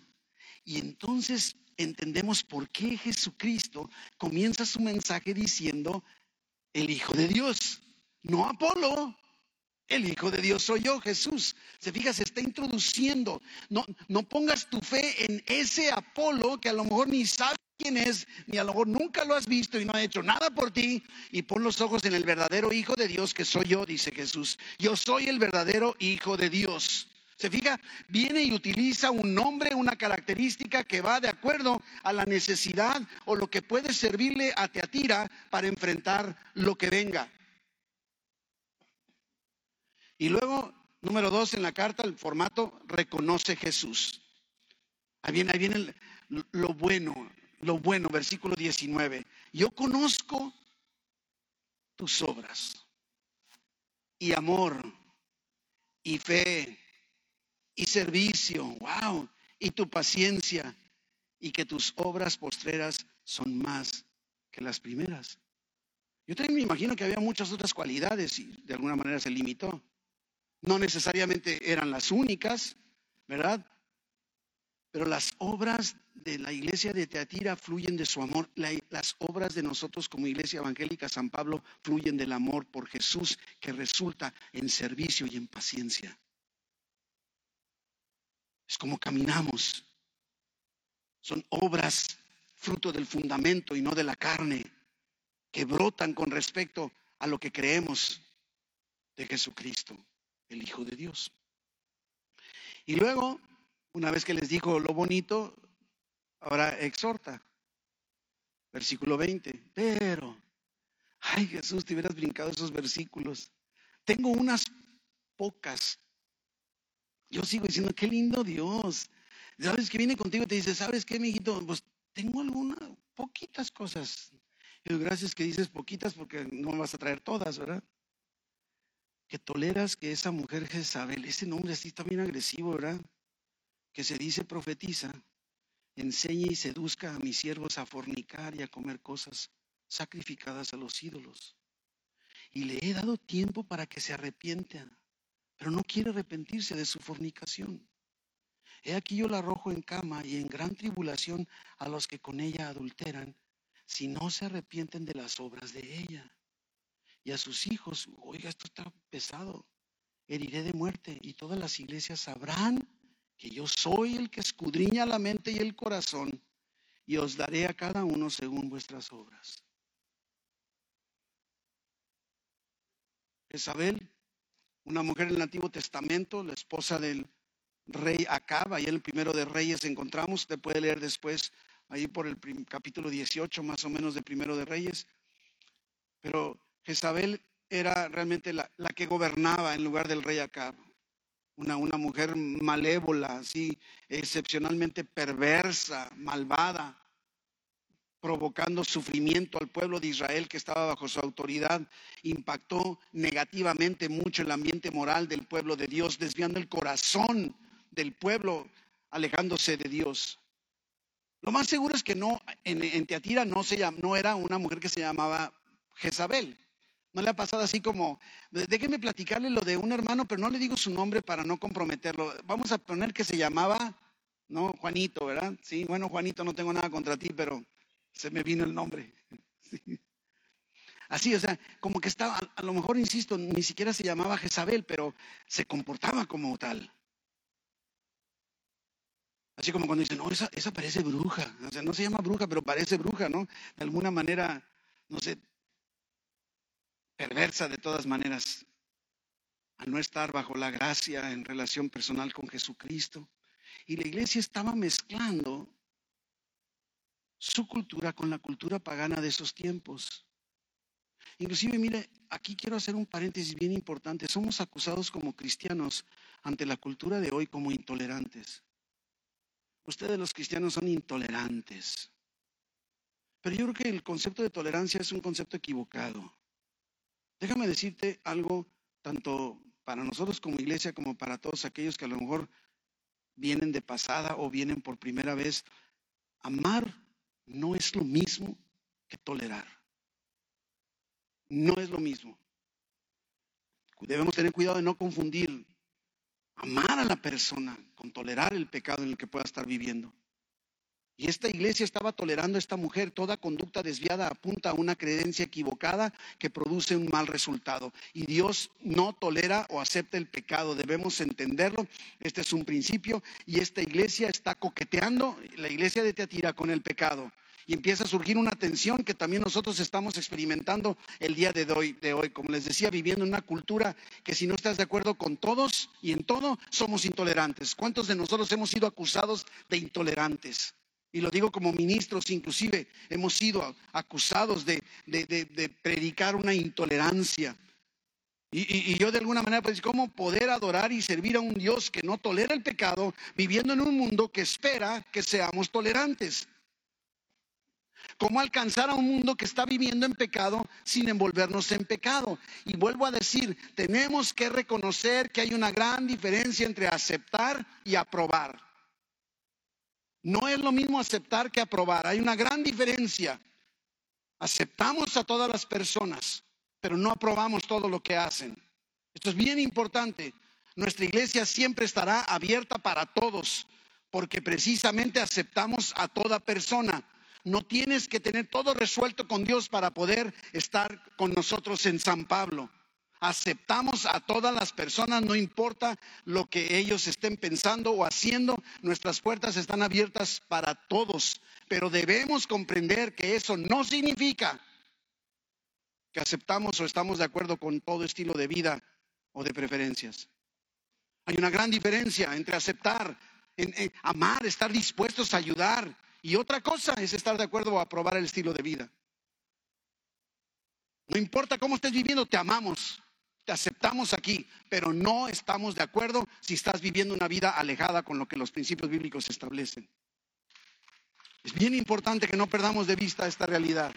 Speaker 2: Y entonces entendemos por qué Jesucristo comienza su mensaje diciendo, el Hijo de Dios, no Apolo. El Hijo de Dios soy yo, Jesús. Se fija, se está introduciendo. No, no pongas tu fe en ese Apolo que a lo mejor ni sabe quién es, ni a lo mejor nunca lo has visto y no ha hecho nada por ti. Y pon los ojos en el verdadero Hijo de Dios que soy yo, dice Jesús. Yo soy el verdadero Hijo de Dios. Se fija, viene y utiliza un nombre, una característica que va de acuerdo a la necesidad o lo que puede servirle a Teatira para enfrentar lo que venga. Y luego, número dos en la carta, el formato reconoce Jesús. Ahí viene, ahí viene lo bueno, lo bueno, versículo 19. Yo conozco tus obras y amor y fe y servicio, wow, y tu paciencia, y que tus obras postreras son más que las primeras. Yo también me imagino que había muchas otras cualidades y de alguna manera se limitó. No necesariamente eran las únicas, ¿verdad? Pero las obras de la iglesia de Teatira fluyen de su amor. las obras de nosotros como iglesia evangélica San Pablo fluyen del amor por Jesús que resulta en servicio y en paciencia. Es como caminamos. Son obras fruto del fundamento y no de la carne, que brotan con respecto a lo que creemos de Jesucristo, el Hijo de Dios. Y luego, una vez que les dijo lo bonito, ahora exhorta. Versículo 20. Pero, ay Jesús, te hubieras brincado esos versículos. Tengo unas pocas yo sigo diciendo, qué lindo Dios. ¿Sabes que viene contigo y te dice, ¿sabes qué, mijito? Pues tengo algunas, poquitas cosas. Y gracias que dices poquitas porque no vas a traer todas, ¿verdad? Que toleras que esa mujer Jezabel, ese nombre así está bien agresivo, ¿verdad? Que se dice profetiza, enseñe y seduzca a mis siervos a fornicar y a comer cosas sacrificadas a los ídolos. Y le he dado tiempo para que se arrepientan pero no quiere arrepentirse de su fornicación. He aquí yo la arrojo en cama y en gran tribulación a los que con ella adulteran, si no se arrepienten de las obras de ella. Y a sus hijos, oiga, esto está pesado, heriré de muerte y todas las iglesias sabrán que yo soy el que escudriña la mente y el corazón y os daré a cada uno según vuestras obras. Isabel una mujer del Antiguo Testamento, la esposa del rey Acab, ahí en el primero de Reyes encontramos, usted puede leer después, ahí por el capítulo 18 más o menos de primero de Reyes, pero Jezabel era realmente la, que gobernaba en lugar del rey Acab, una, una mujer malévola, así, excepcionalmente perversa, malvada, provocando sufrimiento al pueblo de Israel que estaba bajo su autoridad, impactó negativamente mucho el ambiente moral del pueblo de Dios, desviando el corazón del pueblo, alejándose de Dios. Lo más seguro es que no, en, Teatira no, se no era una mujer que se llamaba Jezabel. No le ha pasado así como, déjeme platicarle lo de un hermano, pero no le digo su nombre para no comprometerlo. Vamos a poner que se llamaba, no, Juanito, ¿verdad? Sí, bueno, Juanito, no tengo nada contra ti, pero se me vino el nombre. (laughs) Así, o sea, como que estaba, a lo mejor, insisto, ni siquiera se llamaba Jezabel, pero se comportaba como tal. Así como cuando dicen, no, esa, esa parece bruja. O sea, no se llama bruja, pero parece bruja, ¿no? De alguna manera, no sé, perversa de todas maneras, al no estar bajo la gracia en relación personal con Jesucristo. Y la iglesia estaba mezclando su cultura con la cultura pagana de esos tiempos. Inclusive, mire, aquí quiero hacer un paréntesis bien importante. Somos acusados como cristianos ante la cultura de hoy como intolerantes. Ustedes los cristianos son intolerantes. Pero yo creo que el concepto de tolerancia es un concepto equivocado. Déjame decirte algo, tanto para nosotros como iglesia, como para todos aquellos que a lo mejor vienen de pasada o vienen por primera vez. Amar no es lo mismo que tolerar. No es lo mismo. Debemos tener cuidado de no confundir amar a la persona con tolerar el pecado en el que pueda estar viviendo. Y esta iglesia estaba tolerando a esta mujer. Toda conducta desviada apunta a una creencia equivocada que produce un mal resultado. Y Dios no tolera o acepta el pecado. Debemos entenderlo. Este es un principio. Y esta iglesia está coqueteando, la iglesia de Teatira, con el pecado y empieza a surgir una tensión que también nosotros estamos experimentando el día de hoy, de hoy. Como les decía, viviendo en una cultura que si no estás de acuerdo con todos y en todo, somos intolerantes. ¿Cuántos de nosotros hemos sido acusados de intolerantes? Y lo digo como ministros, inclusive hemos sido acusados de, predicar una intolerancia. Y, yo de alguna manera, pues, ¿cómo poder adorar y servir a un Dios que no tolera el pecado, viviendo en un mundo que espera que seamos tolerantes? ¿Cómo alcanzar a un mundo que está viviendo en pecado sin envolvernos en pecado? Y vuelvo a decir, tenemos que reconocer que hay una gran diferencia entre aceptar y aprobar. No es lo mismo aceptar que aprobar. Hay una gran diferencia. Aceptamos a todas las personas, pero no aprobamos todo lo que hacen. Esto es bien importante. Nuestra iglesia siempre estará abierta para todos, porque precisamente aceptamos a toda persona. No tienes que tener todo resuelto con Dios para poder estar con nosotros en San Pablo. Aceptamos a todas las personas, no importa lo que ellos estén pensando o haciendo, nuestras puertas están abiertas para todos, pero debemos comprender que eso no significa que aceptamos o estamos de acuerdo con todo estilo de vida o de preferencias. Hay una gran diferencia entre aceptar, amar, estar dispuestos a ayudar y otra cosa es estar de acuerdo o aprobar el estilo de vida. No importa cómo estés viviendo, te amamos te aceptamos aquí, pero no estamos de acuerdo si estás viviendo una vida alejada con lo que los principios bíblicos establecen. Es bien importante que no perdamos de vista esta realidad.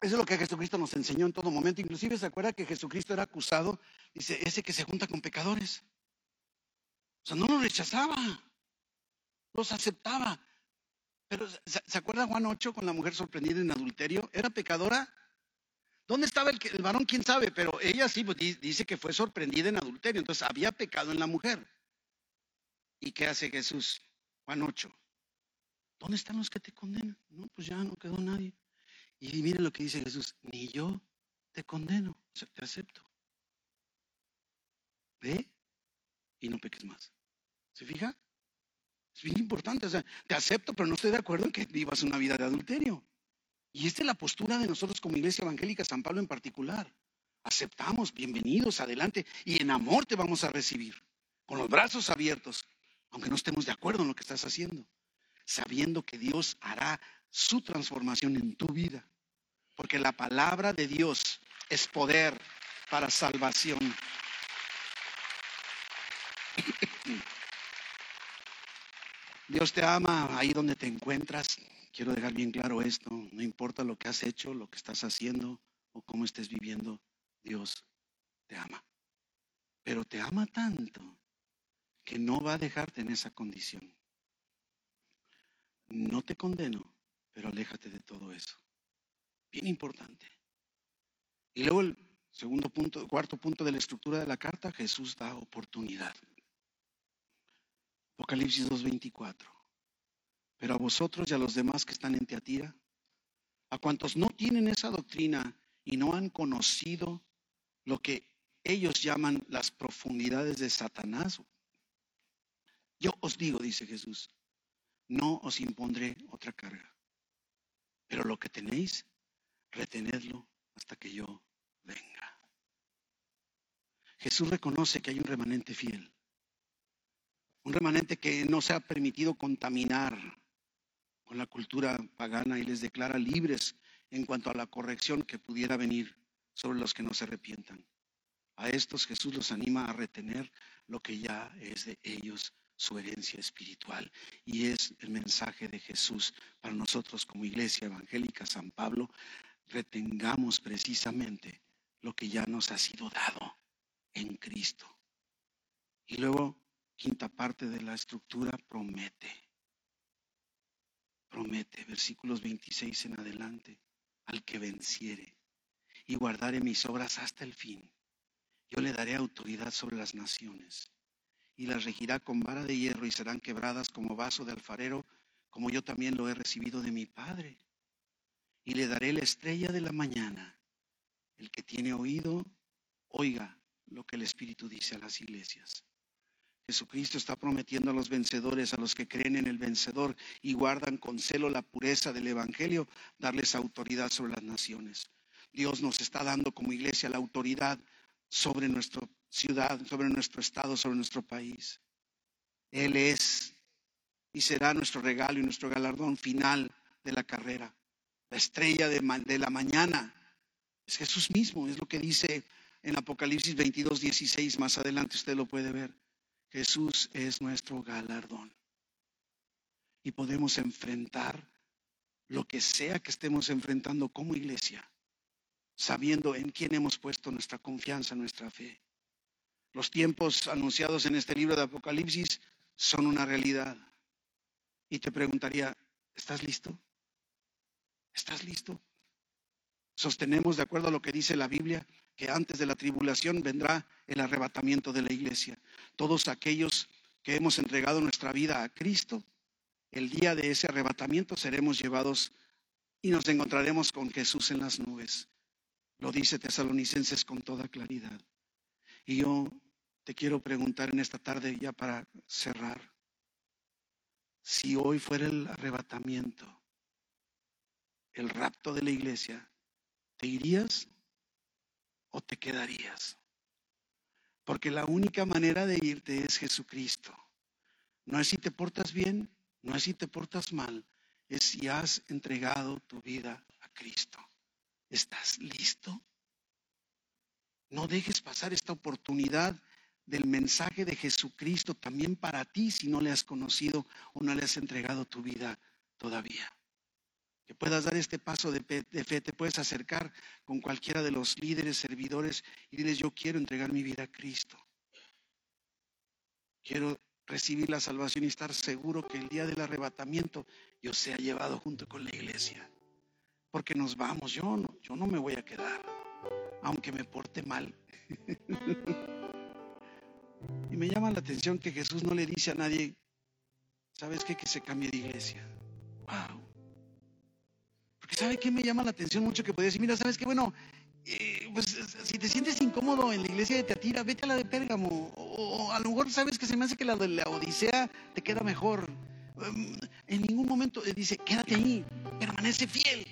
Speaker 2: Eso es lo que Jesucristo nos enseñó en todo momento. Inclusive se acuerda que Jesucristo era acusado, dice, ese que se junta con pecadores. O sea, no los rechazaba, los aceptaba. Pero ¿se acuerda Juan 8 con la mujer sorprendida en adulterio? ¿Era pecadora? ¿Dónde estaba el, varón? ¿Quién sabe? Pero ella sí pues, dice que fue sorprendida en adulterio. Entonces había pecado en la mujer. ¿Y qué hace Jesús? Juan 8. ¿Dónde están los que te condenan? No, pues ya no quedó nadie. Y miren lo que dice Jesús. Ni yo te condeno, te acepto. Ve y no peques más. ¿Se fija? Es bien importante, o sea, te acepto, pero no estoy de acuerdo en que vivas una vida de adulterio. Y esta es la postura de nosotros como Iglesia Evangélica San Pablo en particular. Aceptamos, bienvenidos, adelante, y en amor te vamos a recibir, con los brazos abiertos, aunque no estemos de acuerdo en lo que estás haciendo, sabiendo que Dios hará su transformación en tu vida, porque la palabra de Dios es poder para salvación. Dios te ama ahí donde te encuentras. Quiero dejar bien claro esto. No importa lo que has hecho, lo que estás haciendo o cómo estés viviendo, Dios te ama. Pero te ama tanto que no va a dejarte en esa condición. No te condeno, pero aléjate de todo eso. Bien importante. Y luego el segundo punto, cuarto punto de la estructura de la carta, Jesús da oportunidad. Apocalipsis 2.24. Pero a vosotros y a los demás que están en Teatira, a cuantos no tienen esa doctrina y no han conocido lo que ellos llaman las profundidades de Satanás, yo os digo, dice Jesús, no os impondré otra carga, pero lo que tenéis, retenedlo hasta que yo venga. Jesús reconoce que hay un remanente fiel un remanente que no se ha permitido contaminar con la cultura pagana y les declara libres en cuanto a la corrección que pudiera venir sobre los que no se arrepientan. A estos Jesús los anima a retener lo que ya es de ellos su herencia espiritual. Y es el mensaje de Jesús para nosotros como Iglesia Evangélica San Pablo. Retengamos precisamente lo que ya nos ha sido dado en Cristo. Y luego, quinta parte de la estructura, promete. Promete, versículos 26 en adelante, al que venciere y guardaré mis obras hasta el fin. Yo le daré autoridad sobre las naciones y las regirá con vara de hierro y serán quebradas como vaso de alfarero, como yo también lo he recibido de mi Padre. Y le daré la estrella de la mañana. El que tiene oído, oiga lo que el Espíritu dice a las iglesias. Jesucristo está prometiendo a los vencedores, a los que creen en el vencedor y guardan con celo la pureza del Evangelio, darles autoridad sobre las naciones. Dios nos está dando como iglesia la autoridad sobre nuestra ciudad, sobre nuestro estado, sobre nuestro país. Él es y será nuestro regalo y nuestro galardón final de la carrera. La estrella de, de la mañana es Jesús mismo, es lo que dice en Apocalipsis 22, 16. Más adelante usted lo puede ver. Jesús es nuestro galardón. Y podemos enfrentar lo que sea que estemos enfrentando como iglesia sabiendo en quién hemos puesto nuestra confianza, nuestra fe. Los tiempos anunciados en este libro de Apocalipsis son una realidad. Y te preguntaría, ¿estás listo? ¿Estás listo? Sostenemos, de acuerdo a lo que dice la Biblia, que antes de la tribulación vendrá el arrebatamiento de la iglesia. Todos aquellos que hemos entregado nuestra vida a Cristo, el día de ese arrebatamiento seremos llevados y nos encontraremos con Jesús en las nubes. Lo dice Tesalonicenses con toda claridad. Y yo te quiero preguntar en esta tarde ya para cerrar. Si hoy fuera el arrebatamiento, el rapto de la iglesia, ¿te irías o te quedarías? Porque la única manera de irte es Jesucristo. No es si te portas bien, no es si te portas mal, es si has entregado tu vida a Cristo. ¿Estás listo? No dejes pasar esta oportunidad del mensaje de Jesucristo también para ti si no le has conocido o no le has entregado tu vida todavía. Que puedas dar este paso de fe, te puedes acercar con cualquiera de los líderes, servidores y diles, yo quiero entregar mi vida a Cristo. Quiero recibir la salvación y estar seguro que el día del arrebatamiento yo sea llevado junto con la iglesia porque nos vamos. Yo no, yo no me voy a quedar, aunque me porte mal. (laughs) y me llama la atención que Jesús no le dice a nadie, ¿sabes qué? Que se cambie de iglesia. Wow. ¿Sabe qué me llama la atención mucho? Que puede decir, mira, ¿sabes qué? Bueno, eh, pues si te sientes incómodo en la iglesia de Teatira, vete a la de Pérgamo. O, a lo mejor sabes que se me hace que la de la Odisea te queda mejor. Em, en ningún momento dice, quédate ahí, permanece fiel.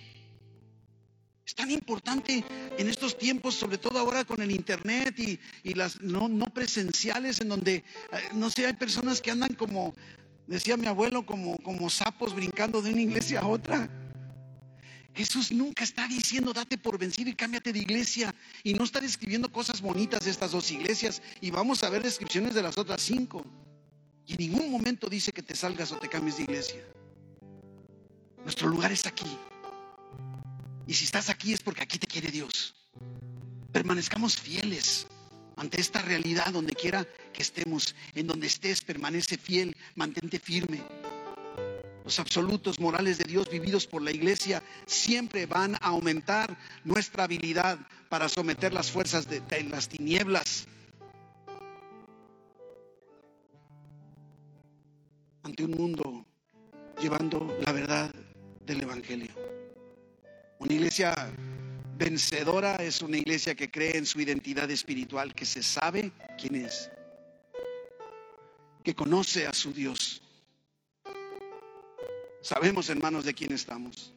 Speaker 2: Es tan importante en estos tiempos, sobre todo ahora con el internet y, las no, presenciales, en donde, eh, no sé, hay personas que andan como, decía mi abuelo, como, como sapos brincando de una iglesia a otra. Jesús nunca está diciendo date por vencido y cámbiate de iglesia. Y no está describiendo cosas bonitas de estas dos iglesias. Y vamos a ver descripciones de las otras cinco. Y en ningún momento dice que te salgas o te cambies de iglesia. Nuestro lugar es aquí. Y si estás aquí es porque aquí te quiere Dios. Permanezcamos fieles ante esta realidad donde quiera que estemos, en donde estés, permanece fiel, mantente firme. Los absolutos morales de Dios vividos por la iglesia siempre van a aumentar nuestra habilidad para someter las fuerzas de, de las tinieblas. Ante un mundo llevando la verdad del Evangelio. Una iglesia vencedora es una iglesia que cree en su identidad espiritual, que se sabe quién es, que conoce a su Dios. Sabemos, hermanos, de quién estamos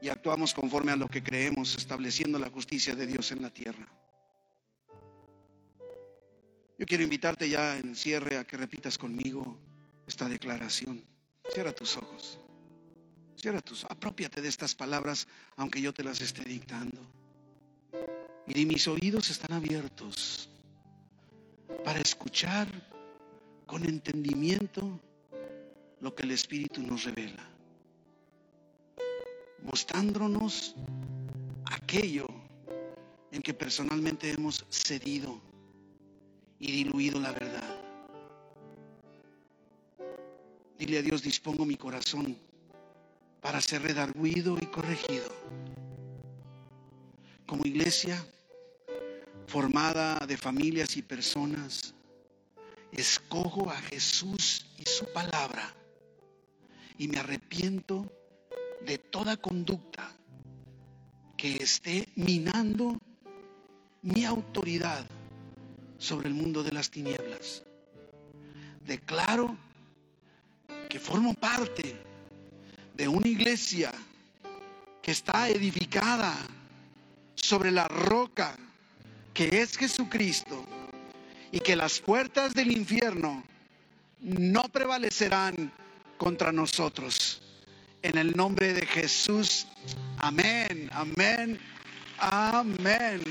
Speaker 2: y actuamos conforme a lo que creemos, estableciendo la justicia de Dios en la tierra. Yo quiero invitarte ya en cierre a que repitas conmigo esta declaración. Cierra tus ojos. Cierra tus, apropiate de estas palabras, aunque yo te las esté dictando. Y mis oídos están abiertos para escuchar con entendimiento lo que el Espíritu nos revela, mostrándonos aquello en que personalmente hemos cedido y diluido la verdad. Dile a Dios, dispongo mi corazón para ser redarguido y corregido. Como iglesia formada de familias y personas, escojo a Jesús y su palabra y me arrepiento de toda conducta que esté minando mi autoridad sobre el mundo de las tinieblas. Declaro que formo parte de una iglesia que está edificada sobre la roca que es Jesucristo y que las puertas del infierno no prevalecerán contra nosotros. En el nombre de Jesús, amén, amén, amén.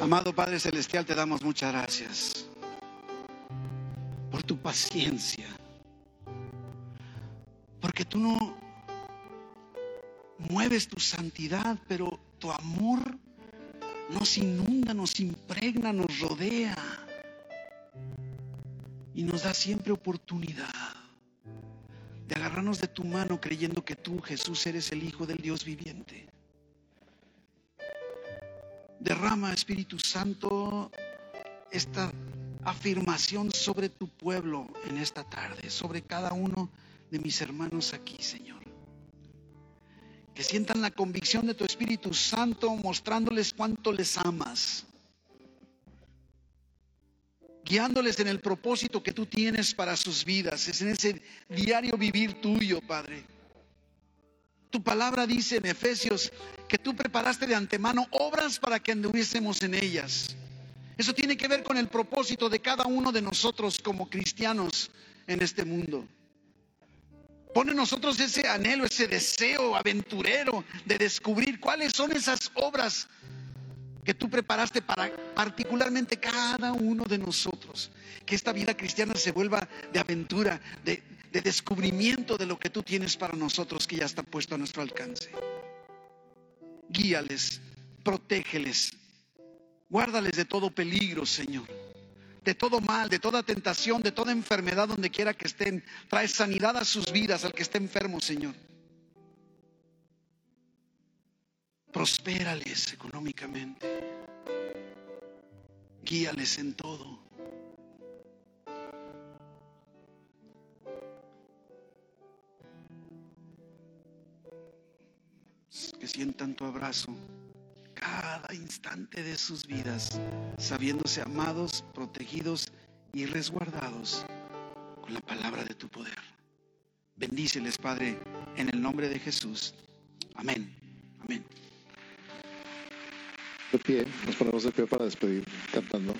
Speaker 2: Amado Padre Celestial, te damos muchas gracias por tu paciencia, porque tú no mueves tu santidad, pero tu amor nos inunda, nos impregna, nos rodea y nos da siempre oportunidad de agarrarnos de tu mano creyendo que tú, Jesús, eres el Hijo del Dios viviente. Derrama, Espíritu Santo, esta afirmación sobre tu pueblo en esta tarde, sobre cada uno de mis hermanos aquí, Señor. Que sientan la convicción de tu Espíritu Santo mostrándoles cuánto les amas, guiándoles en el propósito que tú tienes para sus vidas, es en ese diario vivir tuyo, Padre. Tu palabra dice en Efesios que tú preparaste de antemano obras para que anduviésemos en ellas. Eso tiene que ver con el propósito de cada uno de nosotros como cristianos en este mundo. Pone en nosotros ese anhelo, ese deseo aventurero de descubrir cuáles son esas obras que tú preparaste para particularmente cada uno de nosotros. Que esta vida cristiana se vuelva de aventura, de, de descubrimiento de lo que tú tienes para nosotros que ya está puesto a nuestro alcance. Guíales, protégeles, guárdales de todo peligro, Señor, de todo mal, de toda tentación, de toda enfermedad donde quiera que estén. Trae sanidad a sus vidas, al que esté enfermo, Señor. Prospérales económicamente. Guíales en todo. que sientan tu abrazo cada instante de sus vidas, sabiéndose amados, protegidos y resguardados con la palabra de tu poder. Bendíceles, Padre, en el nombre de Jesús. Amén. Amén.
Speaker 3: De pie, nos ponemos de pie para despedir cantando.